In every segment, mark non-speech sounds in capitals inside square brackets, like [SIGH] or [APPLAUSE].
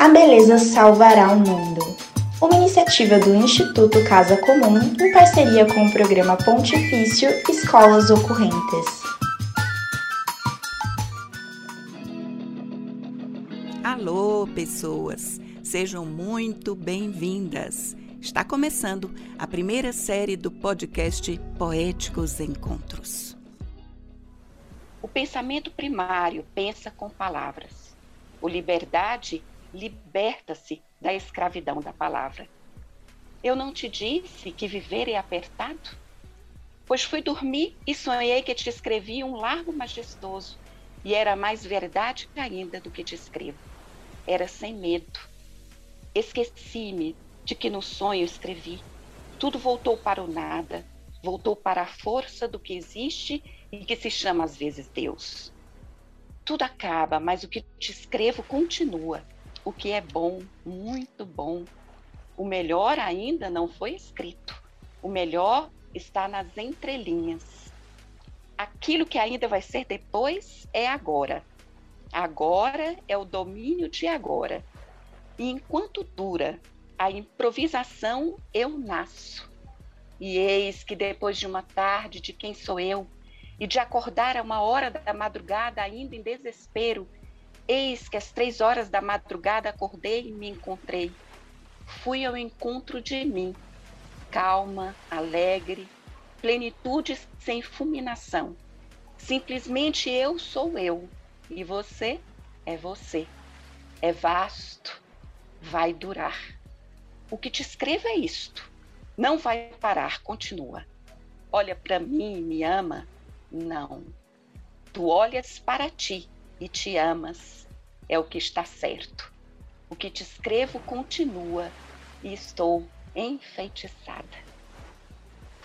A beleza salvará o mundo. Uma iniciativa do Instituto Casa Comum em parceria com o programa Pontifício Escolas Ocorrentes. Alô, pessoas! Sejam muito bem-vindas! Está começando a primeira série do podcast Poéticos Encontros. O pensamento primário pensa com palavras. O liberdade liberta-se da escravidão da palavra. Eu não te disse que viver é apertado? Pois fui dormir e sonhei que te escrevi um largo majestoso, e era mais verdade ainda do que te escrevo. Era sem medo. Esqueci-me de que no sonho escrevi. Tudo voltou para o nada, voltou para a força do que existe e que se chama às vezes Deus. Tudo acaba, mas o que te escrevo continua o que é bom, muito bom. O melhor ainda não foi escrito. O melhor está nas entrelinhas. Aquilo que ainda vai ser depois é agora. Agora é o domínio de agora. E enquanto dura a improvisação, eu nasço. E eis que depois de uma tarde de quem sou eu, e de acordar a uma hora da madrugada ainda em desespero, Eis que às três horas da madrugada acordei e me encontrei. Fui ao encontro de mim, calma, alegre, plenitude sem fulminação. Simplesmente eu sou eu e você é você. É vasto, vai durar. O que te escrevo é isto. Não vai parar, continua. Olha para mim e me ama? Não. Tu olhas para ti e te amas é o que está certo. O que te escrevo continua e estou enfeitiçada.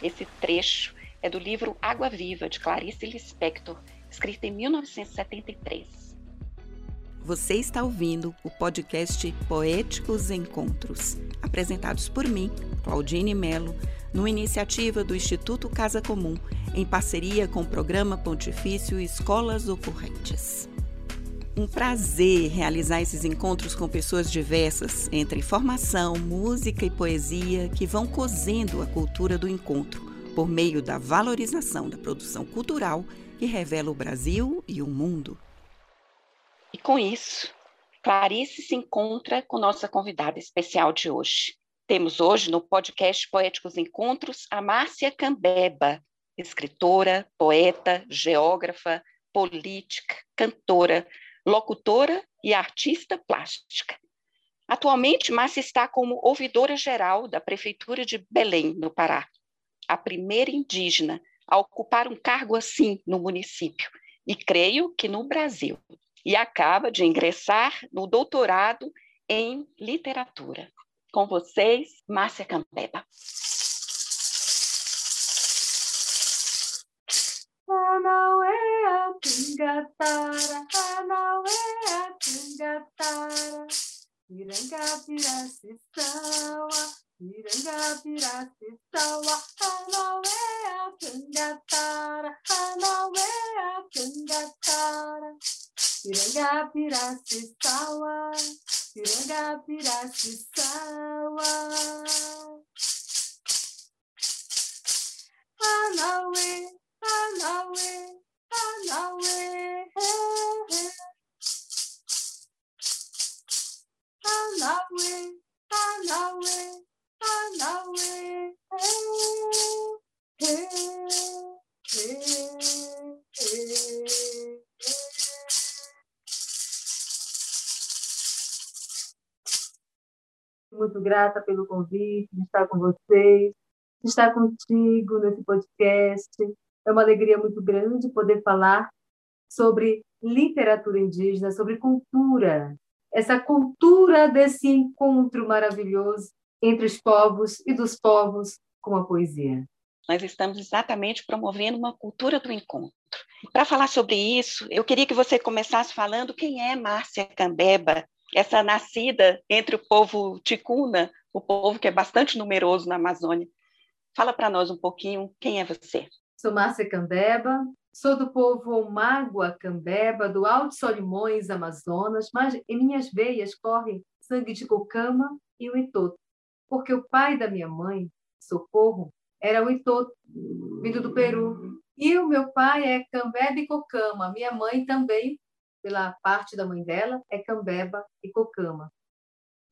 Esse trecho é do livro Água Viva, de Clarice Lispector, escrito em 1973. Você está ouvindo o podcast Poéticos Encontros, apresentados por mim, Claudine Melo, numa iniciativa do Instituto Casa Comum, em parceria com o Programa Pontifício Escolas Ocorrentes um prazer realizar esses encontros com pessoas diversas, entre informação, música e poesia, que vão cozendo a cultura do encontro, por meio da valorização da produção cultural que revela o Brasil e o mundo. E com isso, Clarice se encontra com nossa convidada especial de hoje. Temos hoje no podcast Poéticos Encontros a Márcia Cambeba, escritora, poeta, geógrafa, política, cantora, locutora e artista plástica. Atualmente, Márcia está como ouvidora geral da Prefeitura de Belém, no Pará, a primeira indígena a ocupar um cargo assim no município, e creio que no Brasil, e acaba de ingressar no doutorado em literatura. Com vocês, Márcia Campeba. Tungatara, Hanawe, Tungatara. Irangapira sisawa, Irangapira sisawa, Hanawe, Tungatara, Hanawe, Tungatara. Irangapira sisawa, Irangapira sisawa. Hanawe, Hanawe. Irangapiracisawa, Irangapiracisawa. Anauea muito grata pelo convite de estar com vocês, de estar contigo nesse podcast. É uma alegria muito grande poder falar sobre literatura indígena, sobre cultura, essa cultura desse encontro maravilhoso entre os povos e dos povos com a poesia. Nós estamos exatamente promovendo uma cultura do encontro. Para falar sobre isso, eu queria que você começasse falando quem é Márcia Cambeba, essa nascida entre o povo ticuna, o povo que é bastante numeroso na Amazônia. Fala para nós um pouquinho quem é você. Sou Márcia Cambeba, sou do povo Mágua Cambeba, do Alto Solimões, Amazonas, mas em minhas veias corre sangue de Cocama e o Itoto, porque o pai da minha mãe, Socorro, era o Itoto, vindo do Peru. E o meu pai é Cambeba e Cocama. Minha mãe também, pela parte da mãe dela, é Cambeba e Cocama.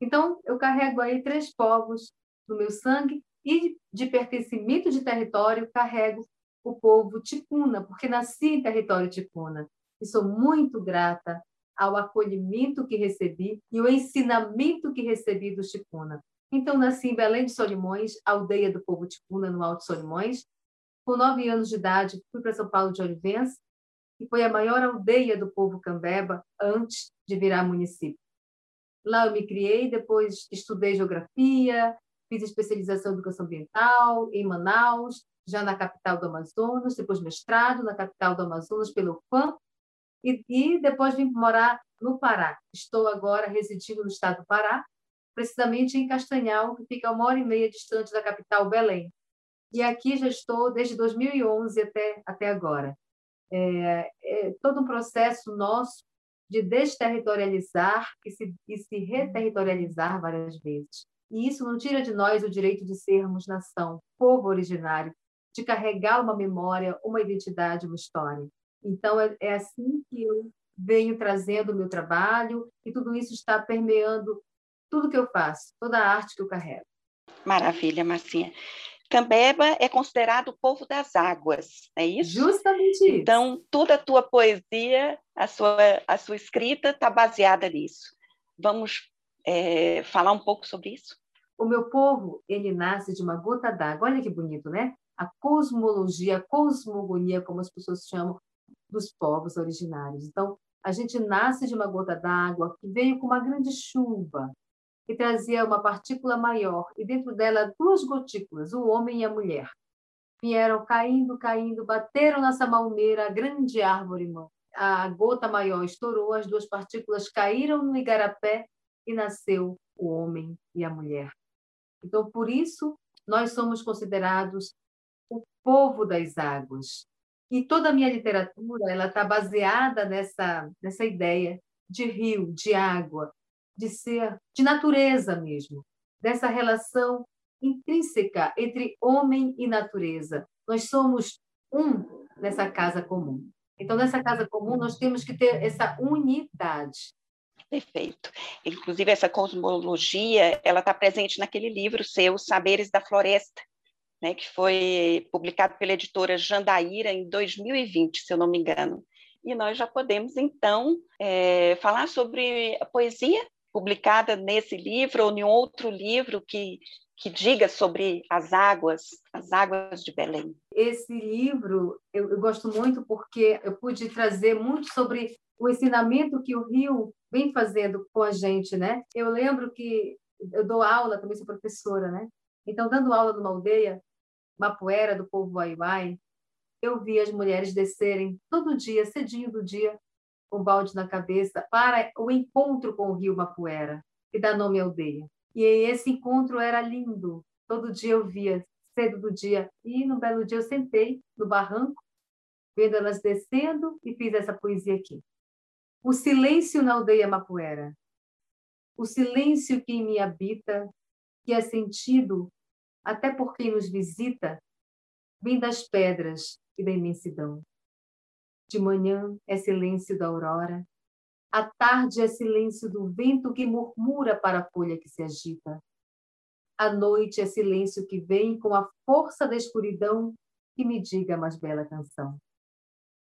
Então, eu carrego aí três povos no meu sangue e de pertencimento de território carrego o povo ticuna, porque nasci em território ticuna. E sou muito grata ao acolhimento que recebi e o ensinamento que recebi do ticuna. Então, nasci em Belém de Solimões, aldeia do povo ticuna, no Alto Solimões. Com nove anos de idade, fui para São Paulo de Olivença, e foi a maior aldeia do povo cambeba antes de virar município. Lá eu me criei, depois estudei geografia, fiz especialização em educação ambiental em Manaus, já na capital do Amazonas, depois mestrado na capital do Amazonas pelo FAM, e, e depois vim morar no Pará. Estou agora residindo no estado do Pará, precisamente em Castanhal, que fica uma hora e meia distante da capital Belém. E aqui já estou desde 2011 até, até agora. É, é todo um processo nosso de desterritorializar e se, e se reterritorializar várias vezes. E isso não tira de nós o direito de sermos nação, povo originário, de carregar uma memória, uma identidade, uma história. Então, é, é assim que eu venho trazendo o meu trabalho e tudo isso está permeando tudo que eu faço, toda a arte que eu carrego. Maravilha, Marcinha. Cambeba é considerado o povo das águas, é isso? Justamente isso. Então, toda a tua poesia, a sua, a sua escrita está baseada nisso. Vamos é, falar um pouco sobre isso? O meu povo, ele nasce de uma gota d'água. Olha que bonito, né? A cosmologia, a cosmogonia, como as pessoas chamam, dos povos originários. Então, a gente nasce de uma gota d'água que veio com uma grande chuva, que trazia uma partícula maior, e dentro dela duas gotículas, o homem e a mulher. Vieram caindo, caindo, bateram nessa malmeira, a grande árvore, a gota maior estourou, as duas partículas caíram no igarapé e nasceu o homem e a mulher. Então, por isso, nós somos considerados o povo das águas. E toda a minha literatura ela está baseada nessa, nessa ideia de rio, de água, de ser, de natureza mesmo, dessa relação intrínseca entre homem e natureza. Nós somos um nessa casa comum. Então, nessa casa comum, nós temos que ter essa unidade. Perfeito. Inclusive, essa cosmologia, ela está presente naquele livro seu, Saberes da Floresta, né, que foi publicado pela editora Jandaíra em 2020, se eu não me engano. E nós já podemos, então, é, falar sobre a poesia publicada nesse livro ou em outro livro que, que diga sobre as águas, as águas de Belém. Esse livro eu, eu gosto muito porque eu pude trazer muito sobre o ensinamento que o Rio vem fazendo com a gente, né? Eu lembro que eu dou aula, também sou professora, né? Então, dando aula numa aldeia, Mapuera, do povo Waiwai, eu vi as mulheres descerem todo dia, cedinho do dia, com um balde na cabeça, para o encontro com o rio Mapuera, que dá nome à aldeia. E esse encontro era lindo. Todo dia eu via, cedo do dia. E no belo dia eu sentei no barranco, vendo elas descendo e fiz essa poesia aqui. O silêncio na aldeia Mapuera. O silêncio que em mim habita, que é sentido até por quem nos visita, vem das pedras e da imensidão. De manhã é silêncio da aurora, à tarde é silêncio do vento que murmura para a folha que se agita. À noite é silêncio que vem com a força da escuridão que me diga a mais bela canção.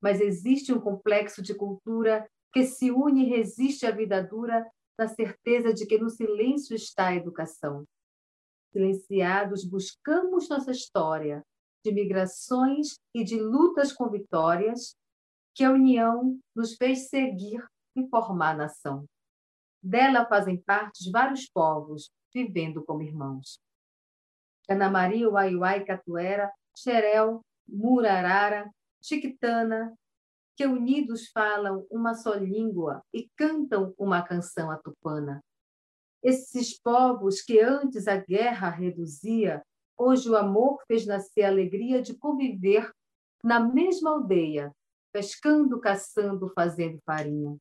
Mas existe um complexo de cultura que se une e resiste à vida dura na certeza de que no silêncio está a educação. Silenciados, buscamos nossa história de migrações e de lutas com vitórias que a união nos fez seguir e formar a nação. Dela fazem parte vários povos, vivendo como irmãos. Ana Maria, Uaiuai, Catuera, Xerel, Murarara, Chiquitana, que unidos falam uma só língua e cantam uma canção atupana. Esses povos que antes a guerra reduzia, hoje o amor fez nascer a alegria de conviver na mesma aldeia, pescando, caçando, fazendo farinha.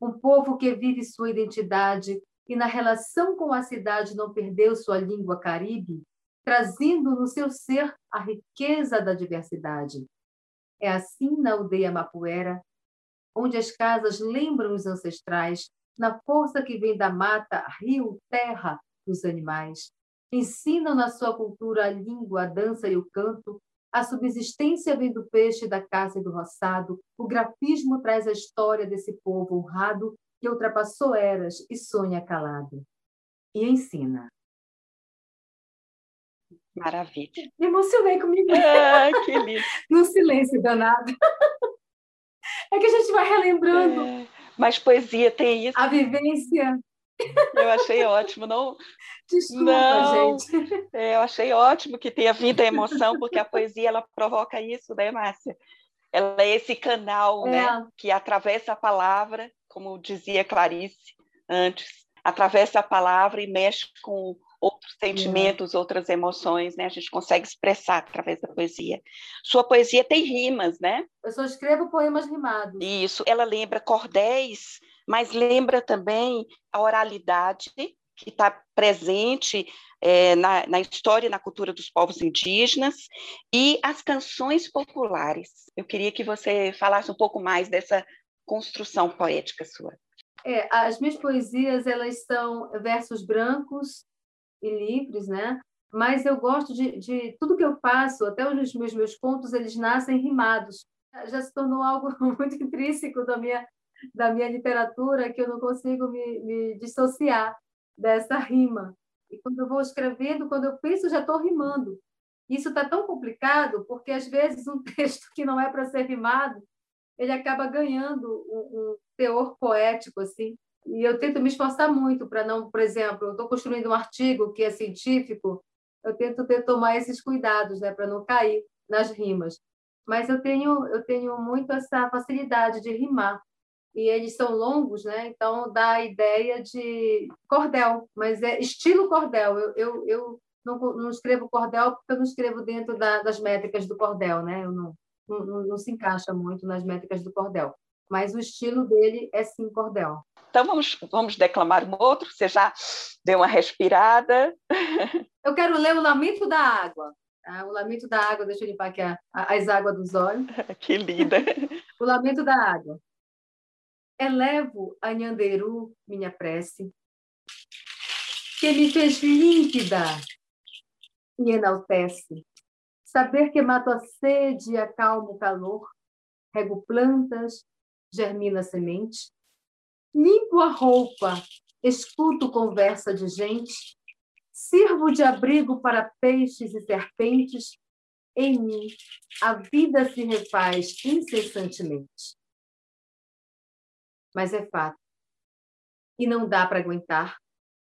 Um povo que vive sua identidade e na relação com a cidade não perdeu sua língua caribe, trazendo no seu ser a riqueza da diversidade. É assim na aldeia Mapuera, onde as casas lembram os ancestrais, na força que vem da mata, rio, terra, dos animais. Ensinam na sua cultura a língua, a dança e o canto, a subsistência vem do peixe, da caça e do roçado, o grafismo traz a história desse povo honrado que ultrapassou eras e sonha calado. E ensina. Maravilha. Me emocionei comigo. [LAUGHS] Ah, que lindo. no silêncio danado. [LAUGHS] É que a gente vai relembrando. É, mas poesia tem isso. A vivência. Eu achei ótimo. Não, Desculpa, não, gente. É, eu achei ótimo que tenha vindo a emoção, porque a poesia ela provoca isso, né, Márcia? Ela é esse canal né, é. né, que atravessa a palavra, como dizia Clarice antes, atravessa a palavra e mexe com outros sentimentos, outras emoções, né? A gente consegue expressar através da poesia. Sua poesia tem rimas, né? Eu só escrevo poemas rimados. Isso, ela lembra cordéis, mas lembra também a oralidade que está presente é, na, na, história e na cultura dos povos indígenas e as canções populares. Eu queria que você falasse um pouco mais dessa construção poética sua. É, as minhas poesias elas são versos brancos e livres, né? Mas eu gosto de, de tudo que eu faço, até os meus, meus contos, eles nascem rimados. Já se tornou algo [LAUGHS] muito intrínseco da minha, da minha literatura que eu não consigo me, me dissociar dessa rima. E quando eu vou escrevendo, quando eu penso, já estou rimando. Isso está tão complicado porque, às vezes, um [LAUGHS] texto que não é para ser rimado, ele acaba ganhando um, um teor poético, assim, e eu tento me esforçar muito para não, por exemplo, eu estou construindo um artigo que é científico, eu tento ter, tomar esses cuidados, né, para não cair nas rimas. Mas eu tenho eu tenho muito essa facilidade de rimar. E eles são longos, né? Então dá a ideia de cordel, mas é estilo cordel. Eu, eu, eu não, não escrevo cordel porque eu não escrevo dentro da, das métricas do cordel, né? Eu não, não, não se encaixa muito nas métricas do cordel mas o estilo dele é sim cordel. Então vamos, vamos declamar um outro, você já deu uma respirada. [LAUGHS] Eu quero ler o Lamento da Água. Tá? O Lamento da Água, deixa eu limpar aqui a, a, as águas dos olhos. [LAUGHS] Que linda! [LAUGHS] O Lamento da Água. Elevo a Nhanderu, minha prece, que me fez límpida e enaltece. Saber que mato a sede e acalmo o calor, rego plantas, germina semente. Limpo a roupa, escuto conversa de gente, sirvo de abrigo para peixes e serpentes. Em mim, a vida se refaz incessantemente. Mas é fato, e não dá para aguentar.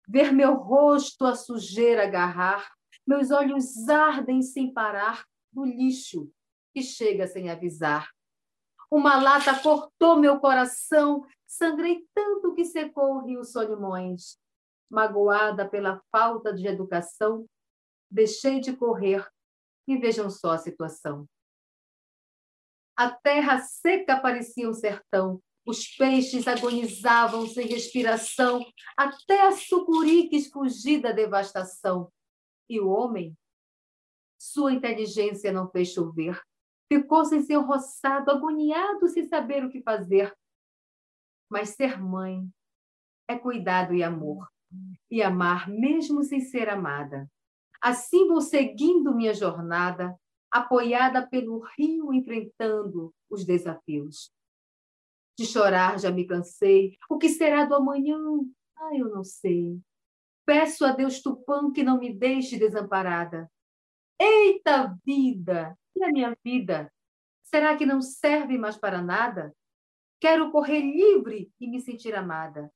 Ver meu rosto a sujeira agarrar, meus olhos ardem sem parar do lixo que chega sem avisar. Uma lata cortou meu coração, sangrei tanto que secou o rio Solimões. Magoada pela falta de educação, deixei de correr e vejam só a situação. A terra seca parecia um sertão, os peixes agonizavam sem respiração, até a sucuri quis fugir da devastação. E o homem? Sua inteligência não fez chover, Ficou sem ser roçado, agoniado, sem saber o que fazer. Mas ser mãe é cuidado e amor, e amar mesmo sem ser amada. Assim vou seguindo minha jornada, apoiada pelo rio, enfrentando os desafios. De chorar já me cansei. O que será do amanhã? Ah, eu não sei. Peço a Deus Tupã que não me deixe desamparada. Eita vida! E a minha vida? Será que não serve mais para nada? Quero correr livre e me sentir amada.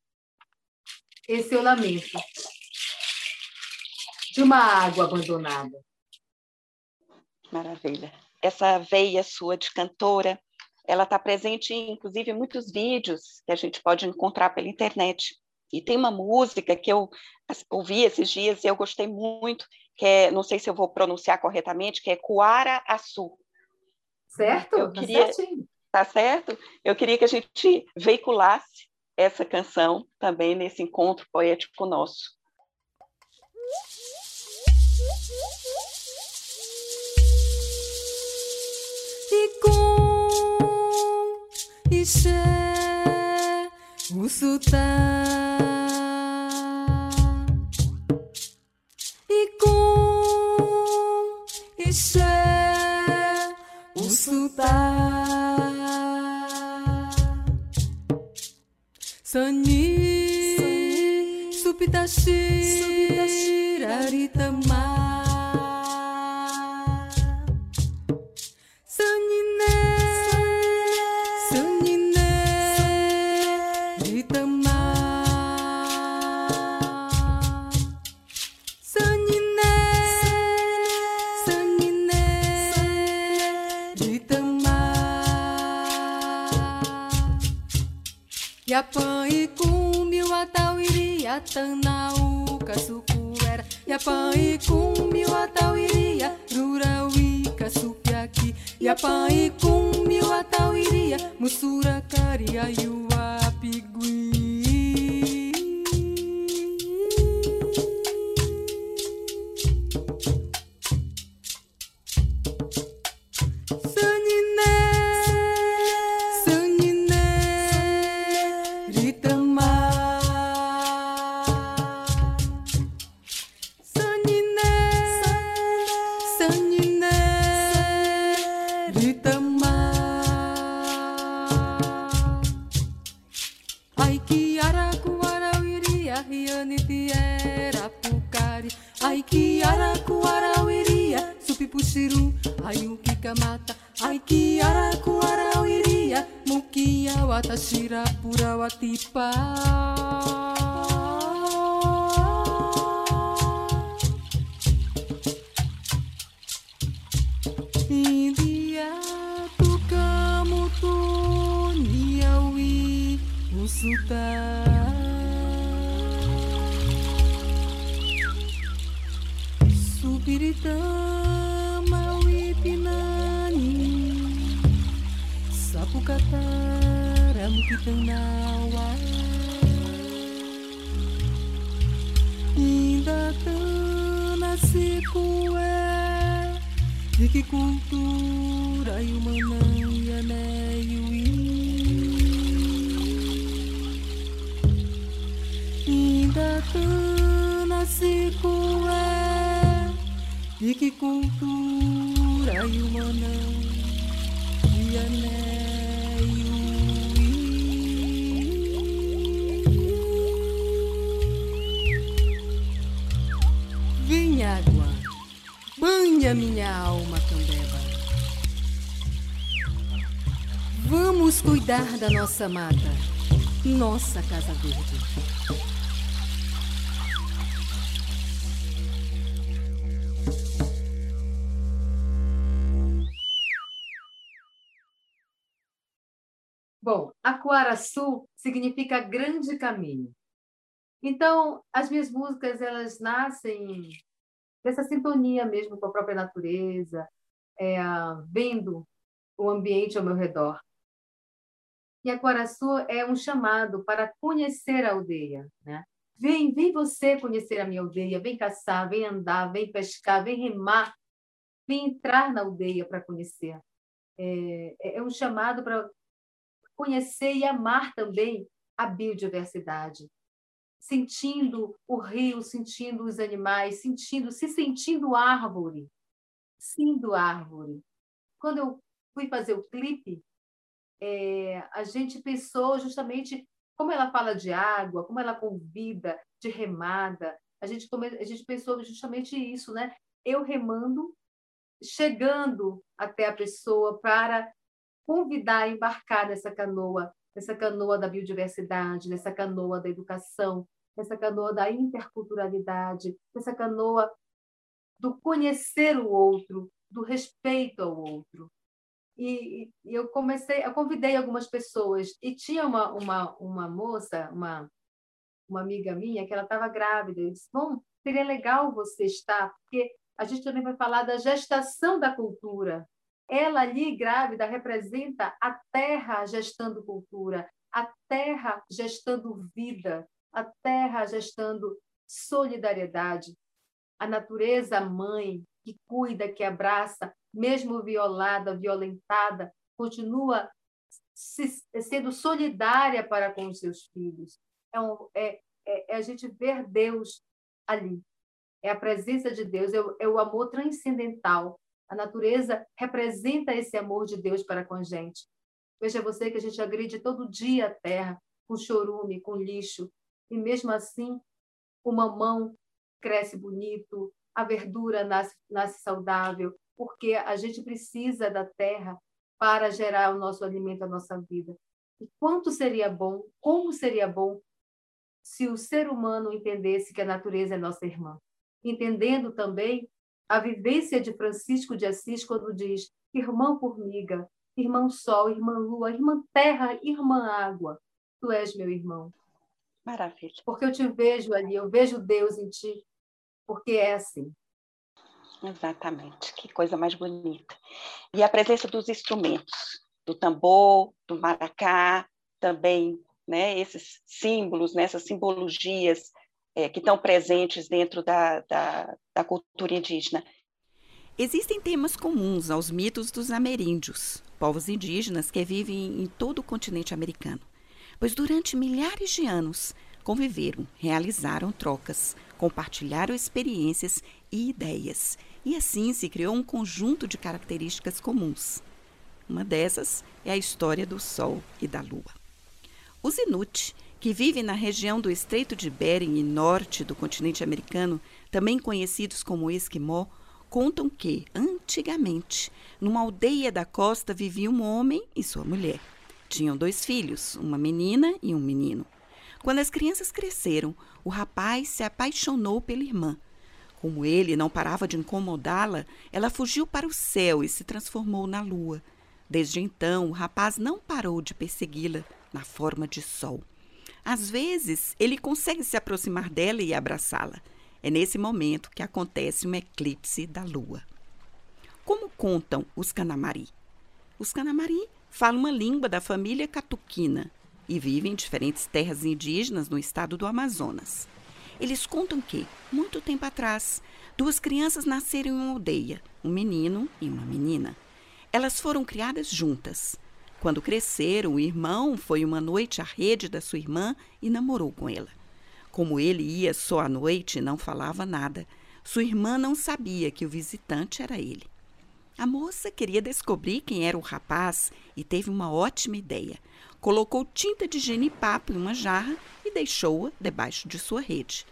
Esse é o lamento de uma água abandonada. Maravilha. Essa veia sua de cantora, ela está presente, inclusive, em muitos vídeos que a gente pode encontrar pela internet. E tem uma música que eu ouvi esses dias e eu gostei muito, que é, não sei se eu vou pronunciar corretamente, que é Coara Açu. Certo? Eu tá queria, tá certo? Eu queria que a gente veiculasse essa canção também nesse encontro poético nosso. o sultão kukataramu é kitang nawa Inda nasci kué De que cultura e humana e aneiui Inda nasci kué De que cultura e humana cuidar da nossa mata, nossa Casa Verde. Bom, Aquaraçu significa grande caminho. Então, as minhas músicas elas nascem dessa sintonia mesmo com a própria natureza, é, vendo o ambiente ao meu redor. E Aquaraçu é um chamado para conhecer a aldeia. Né? Vem, vem você conhecer a minha aldeia, vem caçar, vem andar, vem pescar, vem remar, vem entrar na aldeia para conhecer. É, é, é um chamado para conhecer e amar também a biodiversidade, sentindo o rio, sentindo os animais, sentindo, se sentindo árvore, sendo árvore. Quando eu fui fazer o clipe, é, a gente pensou justamente como ela fala de água, como ela convida de remada. A gente, a gente pensou justamente isso, né? Eu remando, chegando até a pessoa para convidar a embarcar nessa canoa, nessa canoa da biodiversidade, nessa canoa da educação, nessa canoa da interculturalidade, nessa canoa do conhecer o outro, do respeito ao outro e, e, eu comecei, eu convidei algumas pessoas e tinha uma uma uma moça, uma uma amiga minha que ela estava grávida. Eu disse, bom, seria legal você estar, porque a gente também vai falar da gestação da cultura. Ela ali grávida representa a terra gestando cultura, a terra gestando vida, a terra gestando solidariedade, a natureza mãe que cuida, que abraça, mesmo violada, violentada, continua se, sendo solidária para com os seus filhos. É, um, é, é, é, a gente ver Deus ali. É a presença de Deus, é o, é o amor transcendental. A natureza representa esse amor de Deus para com a gente. Veja você que a gente agride todo dia a terra com chorume, com lixo, e mesmo assim o mamão cresce bonito, a verdura nasce, nasce saudável, porque a gente precisa da terra para gerar o nosso alimento, a nossa vida. E quanto seria bom, como seria bom se o ser humano entendesse que a natureza é nossa irmã, entendendo também a vivência de Francisco de Assis quando diz: irmã formiga, irmão sol, irmã lua, irmã terra, irmã água, tu és meu irmão. Maravilha. Porque eu te vejo ali, eu vejo Deus em ti, porque é assim. Exatamente, que coisa mais bonita. E a presença dos instrumentos, do tambor, do maracá, também, né, esses símbolos, né, essas simbologias é, que estão presentes dentro da, da, da cultura indígena. Existem temas comuns aos mitos dos ameríndios, povos indígenas que vivem em todo o continente americano, pois durante milhares de anos conviveram, realizaram trocas, compartilharam experiências e ideias e assim se criou um conjunto de características comuns. Uma dessas é a história do Sol e da Lua. Os Inuit, que vivem na região do Estreito de Bering e norte do continente americano, também conhecidos como Esquimó, contam que, antigamente, numa aldeia da costa vivia um homem e sua mulher. Tinham dois filhos, uma menina e um menino. Quando as crianças cresceram, o rapaz se apaixonou pela irmã, como ele não parava de incomodá-la, ela fugiu para o céu e se transformou na lua. Desde então, o rapaz não parou de persegui-la na forma de sol. Às vezes, ele consegue se aproximar dela e abraçá-la. É nesse momento que acontece um eclipse da lua. Como contam os Canamari? Os Canamari falam uma língua da família catuquina e vivem em diferentes terras indígenas no estado do Amazonas. Eles contam que, muito tempo atrás, duas crianças nasceram em uma aldeia, um menino e uma menina. Elas foram criadas juntas. Quando cresceram, o irmão foi uma noite à rede da sua irmã e namorou com ela. Como ele ia só à noite e não falava nada, sua irmã não sabia que o visitante era ele. A moça queria descobrir quem era o rapaz e teve uma ótima ideia. Colocou tinta de genipapo em uma jarra e deixou-a debaixo de sua rede.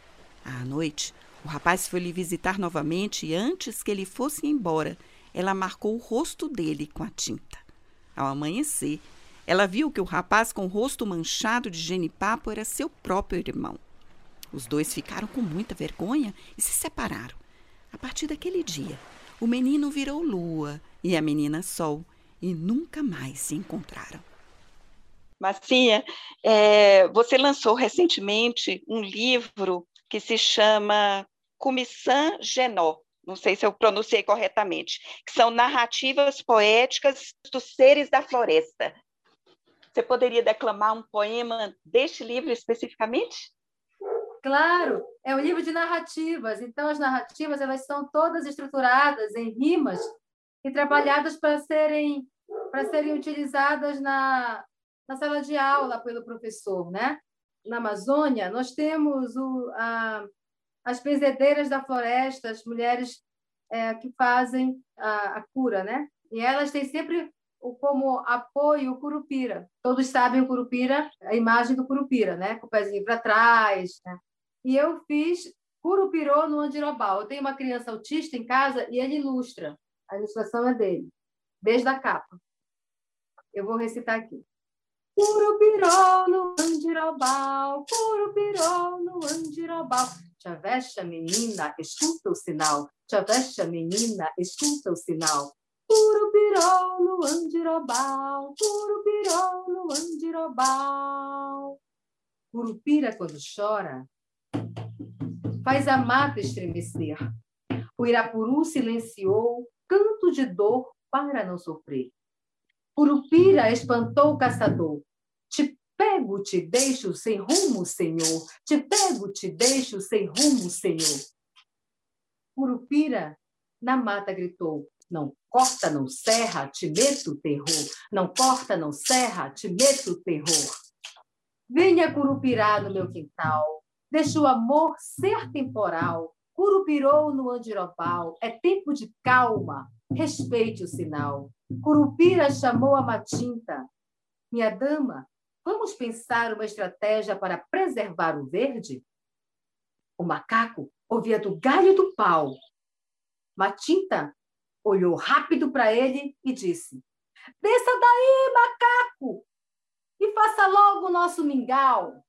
À noite, o rapaz foi lhe visitar novamente e antes que ele fosse embora, ela marcou o rosto dele com a tinta. Ao amanhecer, ela viu que o rapaz com o rosto manchado de genipapo era seu próprio irmão. Os dois ficaram com muita vergonha e se separaram. A partir daquele dia, o menino virou lua e a menina sol e nunca mais se encontraram. Marcinha, é, você lançou recentemente um livro que se chama Comissão Genó, não sei se eu pronunciei corretamente, que são narrativas poéticas dos seres da floresta. Você poderia declamar um poema deste livro especificamente? Claro, é um livro de narrativas. Então, as narrativas elas são todas estruturadas em rimas e trabalhadas para serem para serem utilizadas na, na sala de aula pelo professor, né? Na Amazônia, nós temos o, a, as benzedeiras da floresta, as mulheres é, que fazem a, a, cura, né? E elas têm sempre como apoio o curupira. Todos sabem o curupira, a imagem do curupira, né? Com o pezinho para trás. Né? E eu fiz curupirô no andirobal. Eu tenho uma criança autista em casa e ele ilustra. A ilustração é dele, desde a capa. Eu vou recitar aqui. Curupiró no andirobal, curupiró no andirobal. Chaveste, menina, escuta o sinal. Chaveste, menina, escuta o sinal. Curupiró no andirobal, curupiró no andirobal. Curupira, quando chora, faz a mata estremecer. O Irapuru silenciou, canto de dor para não sofrer. Curupira espantou o caçador. Te pego, te deixo sem rumo, Senhor. Te pego, te deixo sem rumo, Senhor. Curupira na mata gritou: Não corta, não serra, te meto terror. Não corta, não serra, te meto terror. Venha curupirá no meu quintal, deixa o amor ser temporal. Curupirou no andirobal, é tempo de calma, respeite o sinal. Curupira chamou a Matinta. Minha dama, vamos pensar uma estratégia para preservar o verde? O macaco ouvia do galho do pau. Matinta olhou rápido para ele e disse: Desça daí, macaco! e faça logo o nosso mingau.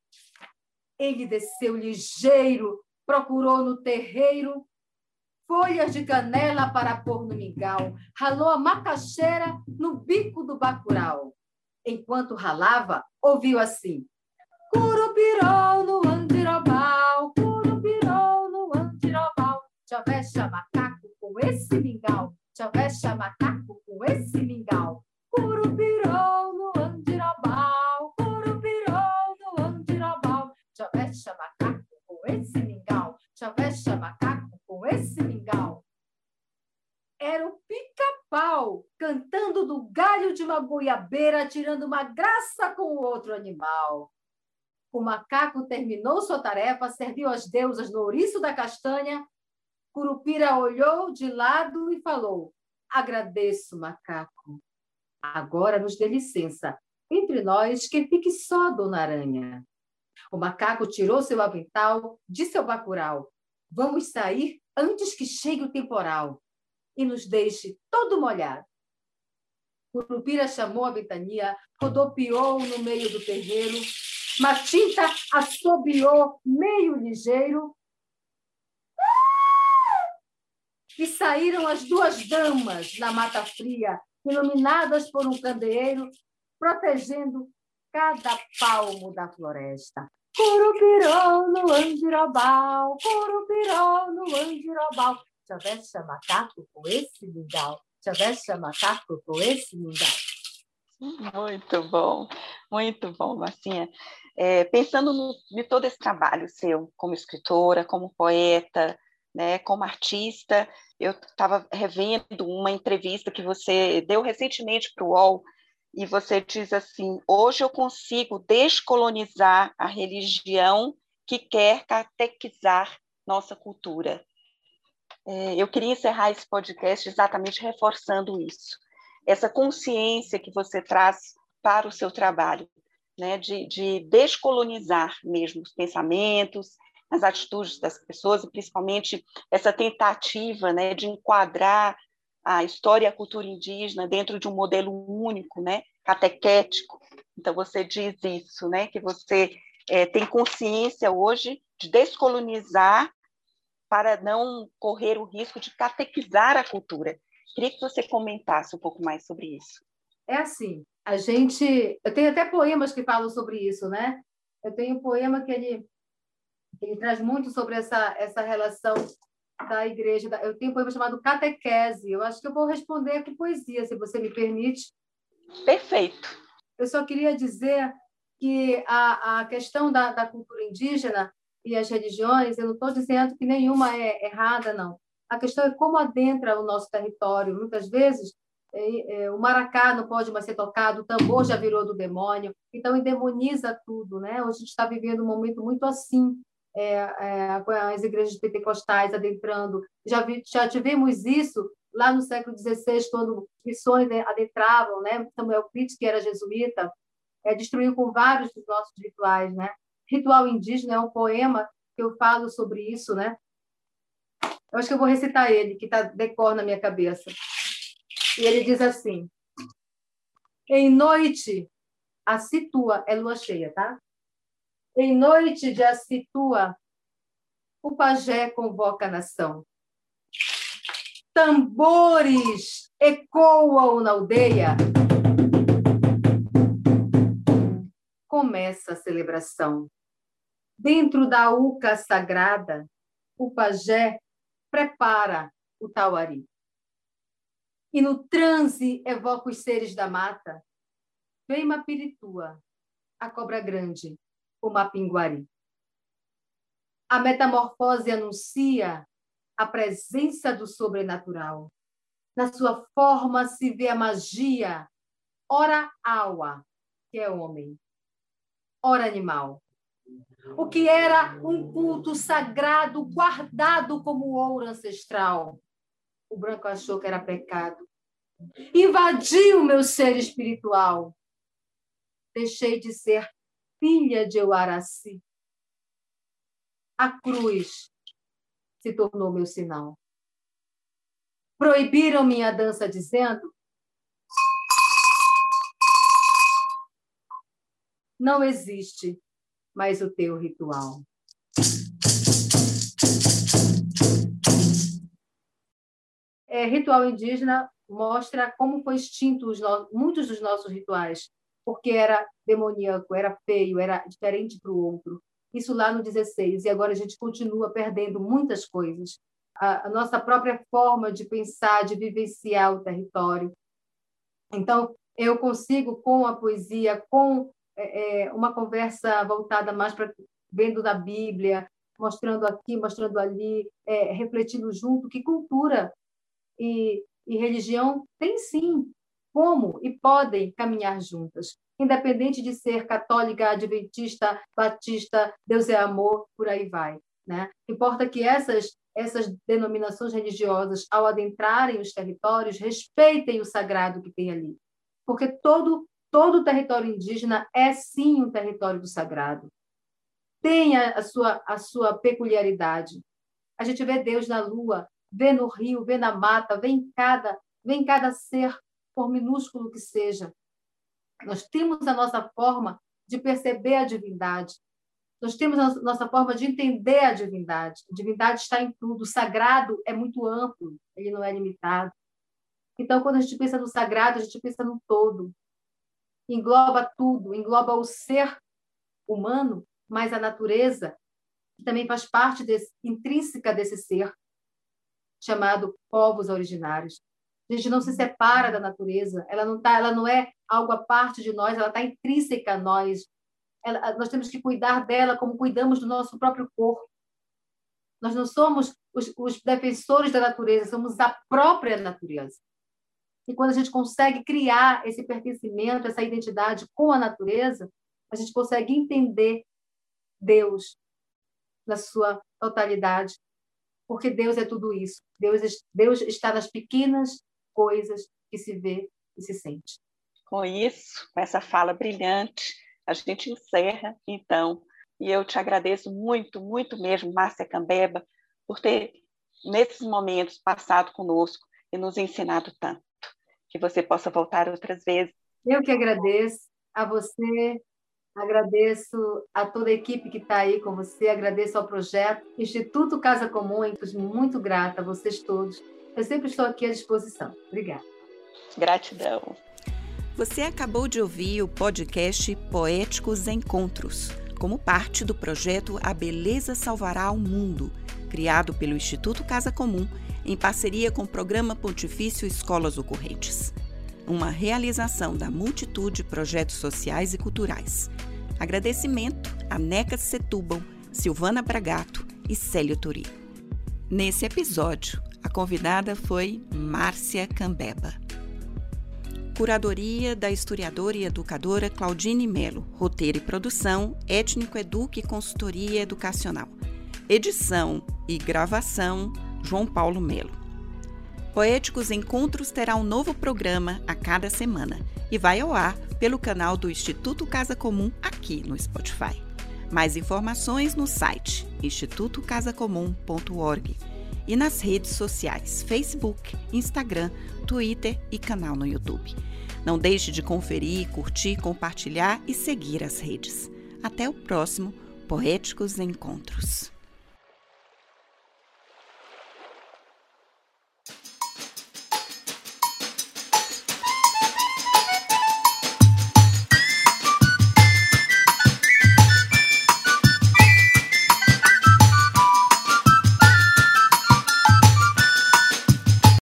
Ele desceu ligeiro, procurou no terreiro folhas de canela para pôr no mingau, ralou a macaxeira no bico do bacural. Enquanto ralava, ouviu assim: Curupirou no andirobal, curupirou no andirobal, chavecha macaco com esse mingau, chavecha macaco com esse mingau. Uma goiabeira, tirando uma graça com o outro animal. O macaco terminou sua tarefa, serviu as deusas no ouriço da castanha. Curupira olhou de lado e falou: Agradeço, macaco. Agora nos dê licença. Entre nós, que fique só, dona Aranha. O macaco tirou seu avental, disse ao bacural: Vamos sair antes que chegue o temporal e nos deixe todo molhado. Curupira chamou a ventania, rodopiou no meio do terreiro, Matinta assobiou meio ligeiro. E saíram as duas damas na mata fria, iluminadas por um candeeiro, protegendo cada palmo da floresta. Curupirou no andirobal, curupirou no andirobal. Chaveste macaco com esse mingau, chaveste macaco com esse mingau. Muito bom, muito bom, Marcinha. É, pensando no, em todo esse trabalho seu, como escritora, como poeta, né, como artista, eu estava revendo uma entrevista que você deu recentemente para o UOL, e você diz assim: hoje eu consigo descolonizar a religião que quer catequizar nossa cultura. É, eu queria encerrar esse podcast exatamente reforçando isso, essa consciência que você traz para o seu trabalho, né, de, de descolonizar mesmo os pensamentos, as atitudes das pessoas, e principalmente essa tentativa né, de enquadrar a história e a cultura indígena dentro de um modelo único, né, catequético. Então você diz isso, né, que você é, tem consciência hoje de descolonizar para não correr o risco de catequizar a cultura. Queria que você comentasse um pouco mais sobre isso. É assim, a gente, eu tenho até poemas que falam sobre isso, né? Eu tenho um poema que ele ele traz muito sobre essa essa relação da igreja. Eu tenho um poema chamado Catequese. Eu acho que eu vou responder com poesia, se você me permite. Perfeito. Eu só queria dizer que a, a questão da, da cultura indígena e as religiões, eu não estou dizendo que nenhuma é errada, não. A questão é como adentra o nosso território. Muitas vezes, é, é, o maracá não pode mais ser tocado, o tambor já virou do demônio, então endemoniza tudo. Né? Hoje a gente está vivendo um momento muito assim é, é, as igrejas pentecostais adentrando. Já, vi, já tivemos isso lá no século XVI, quando missões adentravam, né? Samuel Pitt, que era jesuíta, é, destruiu com vários dos nossos rituais, né? Ritual indígena é um poema que eu falo sobre isso, né? Eu acho que eu vou recitar ele, que está decor na minha cabeça. E ele diz assim: Em noite, a situa é lua cheia, tá? Em noite de Acitua, o pajé convoca a nação. Tambores ecoam na aldeia. Começa a celebração. Dentro da uca sagrada, o pajé prepara o tauari. E no transe evoca os seres da mata. Vem Mapiritua, a cobra grande, o mapinguari. A metamorfose anuncia a presença do sobrenatural. Na sua forma se vê a magia, ora aua, que é homem, ora animal. O que era um culto sagrado guardado como ouro ancestral. O branco achou que era pecado. Invadiu o meu ser espiritual. Deixei de ser filha de Euaraci. A cruz se tornou meu sinal. Proibiram minha dança dizendo: Não existe mais o teu ritual. É, ritual indígena mostra como foi extinto no... muitos dos nossos rituais, porque era demoníaco, era feio, era diferente para o outro. Isso lá no 16, e agora a gente continua perdendo muitas coisas. A, a nossa própria forma de pensar, de vivenciar o território. Então, eu consigo, com a poesia, com é, é, uma conversa voltada mais para vendo da Bíblia, mostrando aqui, mostrando ali, é, refletindo junto que cultura e, e religião tem sim como e podem caminhar juntas, independente de ser católica, adventista, batista, Deus é amor, por aí vai. Né? Importa que essas essas denominações religiosas, ao adentrarem os territórios, respeitem o sagrado que tem ali, porque todo todo o território indígena é sim um território do sagrado. Tem a, a, sua, a sua peculiaridade. A gente vê Deus na lua, vê no rio, vê na mata, vê em cada, vê em cada ser, por minúsculo que seja. Nós temos a nossa forma de perceber a divindade. Nós temos a nossa forma de entender a divindade. A divindade está em tudo. O sagrado é muito amplo, ele não é limitado. Então, quando a gente pensa no sagrado, a gente pensa no todo engloba tudo, engloba o ser humano, mas a natureza, que também faz parte desse, intrínseca desse ser, chamado povos originários. A gente não se separa da natureza, ela não tá, ela não é algo à parte de nós, ela está intrínseca a nós. Ela, nós temos que cuidar dela como cuidamos do nosso próprio corpo. Nós não somos os, os defensores da natureza, somos a própria natureza. E quando a gente consegue criar esse pertencimento, essa identidade com a natureza, a gente consegue entender Deus na sua totalidade, porque Deus é tudo isso. Deus, Deus está nas pequenas coisas que se vê e se sente. Com isso, com essa fala brilhante, a gente encerra, então, e eu te agradeço muito, muito mesmo, Márcia Cambeba, por ter, nesses momentos, passado conosco e nos ensinado tanto que você possa voltar outras vezes. Eu que agradeço a você, agradeço a toda a equipe que está aí com você, agradeço ao projeto Instituto Casa Comum, estou muito grata a vocês todos. Eu sempre estou aqui à disposição. Obrigada. Gratidão. Você acabou de ouvir o podcast Poéticos Encontros, como parte do projeto A Beleza Salvará o Mundo, criado pelo Instituto Casa Comum em parceria com o Programa Pontifício Escolas Ocorrentes. Uma realização da multitude de projetos sociais e culturais. Agradecimento a Neca Setúbal, Silvana Bragato e Célio Turi. Nesse episódio, a convidada foi Márcia Cambeba. Curadoria da historiadora e educadora Claudine Melo. Roteiro e produção, Étnico Eduque e Consultoria Educacional. Edição e gravação, João Paulo Melo. Poéticos Encontros terá um novo programa a cada semana e vai ao ar pelo canal do Instituto Casa Comum aqui no Spotify. Mais informações no site institutocasacomum.org e nas redes sociais Facebook, Instagram, Twitter e canal no YouTube. Não deixe de conferir, curtir, compartilhar e seguir as redes. Até o próximo Poéticos Encontros.